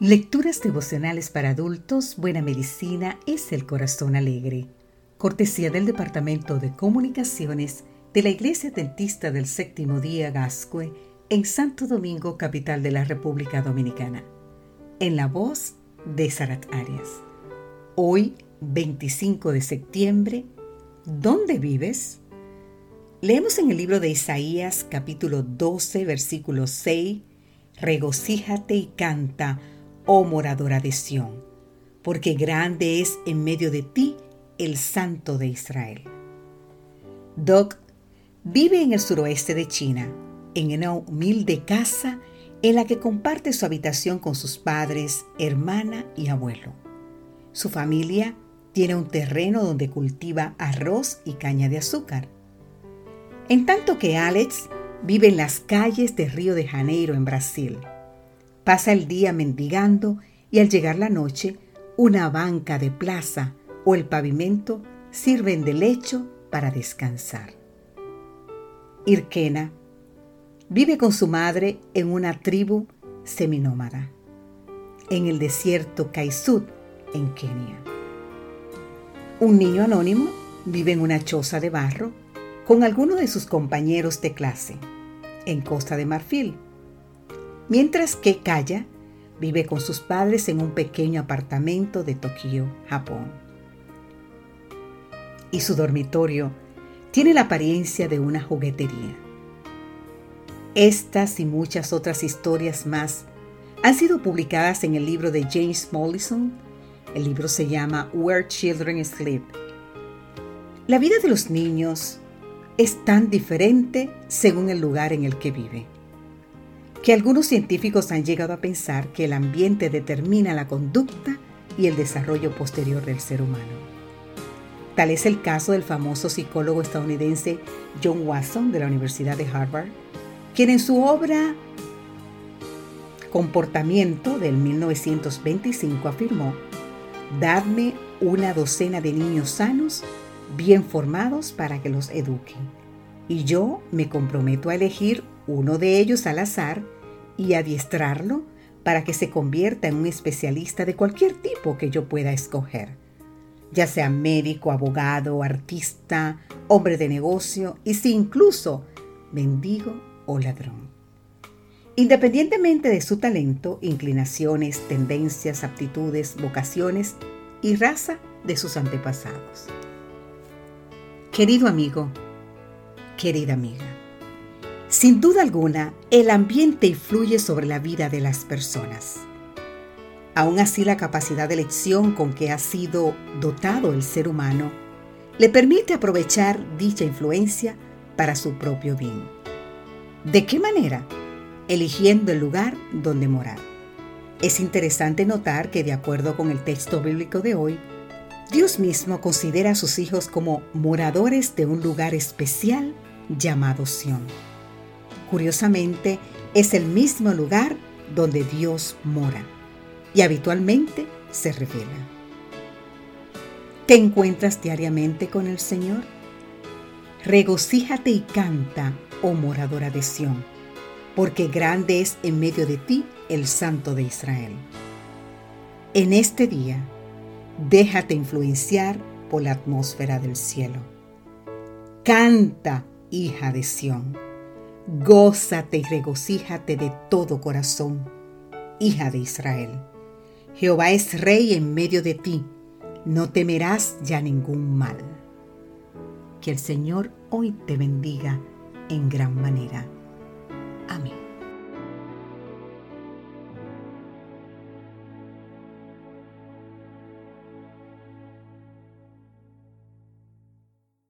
Lecturas devocionales para adultos, Buena Medicina es el Corazón Alegre. Cortesía del Departamento de Comunicaciones de la Iglesia Dentista del Séptimo Día Gascue en Santo Domingo, capital de la República Dominicana. En la voz de Sarat Arias. Hoy, 25 de septiembre, ¿dónde vives? Leemos en el libro de Isaías capítulo 12, versículo 6, Regocíjate y canta oh moradora de Sión, porque grande es en medio de ti el Santo de Israel. Doc vive en el suroeste de China, en una humilde casa en la que comparte su habitación con sus padres, hermana y abuelo. Su familia tiene un terreno donde cultiva arroz y caña de azúcar. En tanto que Alex vive en las calles de Río de Janeiro, en Brasil. Pasa el día mendigando y al llegar la noche, una banca de plaza o el pavimento sirven de lecho para descansar. Irkena vive con su madre en una tribu seminómada, en el desierto Kaisut, en Kenia. Un niño anónimo vive en una choza de barro con algunos de sus compañeros de clase, en Costa de Marfil, mientras que Kaya vive con sus padres en un pequeño apartamento de Tokio, Japón. Y su dormitorio tiene la apariencia de una juguetería. Estas y muchas otras historias más han sido publicadas en el libro de James Mollison. El libro se llama Where Children Sleep. La vida de los niños es tan diferente según el lugar en el que vive que algunos científicos han llegado a pensar que el ambiente determina la conducta y el desarrollo posterior del ser humano. Tal es el caso del famoso psicólogo estadounidense John Watson de la Universidad de Harvard, quien en su obra Comportamiento del 1925 afirmó, Dadme una docena de niños sanos, bien formados para que los eduque, y yo me comprometo a elegir uno de ellos al azar y adiestrarlo para que se convierta en un especialista de cualquier tipo que yo pueda escoger, ya sea médico, abogado, artista, hombre de negocio y si incluso mendigo o ladrón. Independientemente de su talento, inclinaciones, tendencias, aptitudes, vocaciones y raza de sus antepasados. Querido amigo, querida amiga, sin duda alguna, el ambiente influye sobre la vida de las personas. Aún así, la capacidad de elección con que ha sido dotado el ser humano le permite aprovechar dicha influencia para su propio bien. ¿De qué manera? Eligiendo el lugar donde morar. Es interesante notar que de acuerdo con el texto bíblico de hoy, Dios mismo considera a sus hijos como moradores de un lugar especial llamado Sión. Curiosamente, es el mismo lugar donde Dios mora y habitualmente se revela. ¿Te encuentras diariamente con el Señor? Regocíjate y canta, oh moradora de Sión, porque grande es en medio de ti el Santo de Israel. En este día, déjate influenciar por la atmósfera del cielo. Canta, hija de Sión Gózate y regocíjate de todo corazón, hija de Israel. Jehová es rey en medio de ti, no temerás ya ningún mal. Que el Señor hoy te bendiga en gran manera.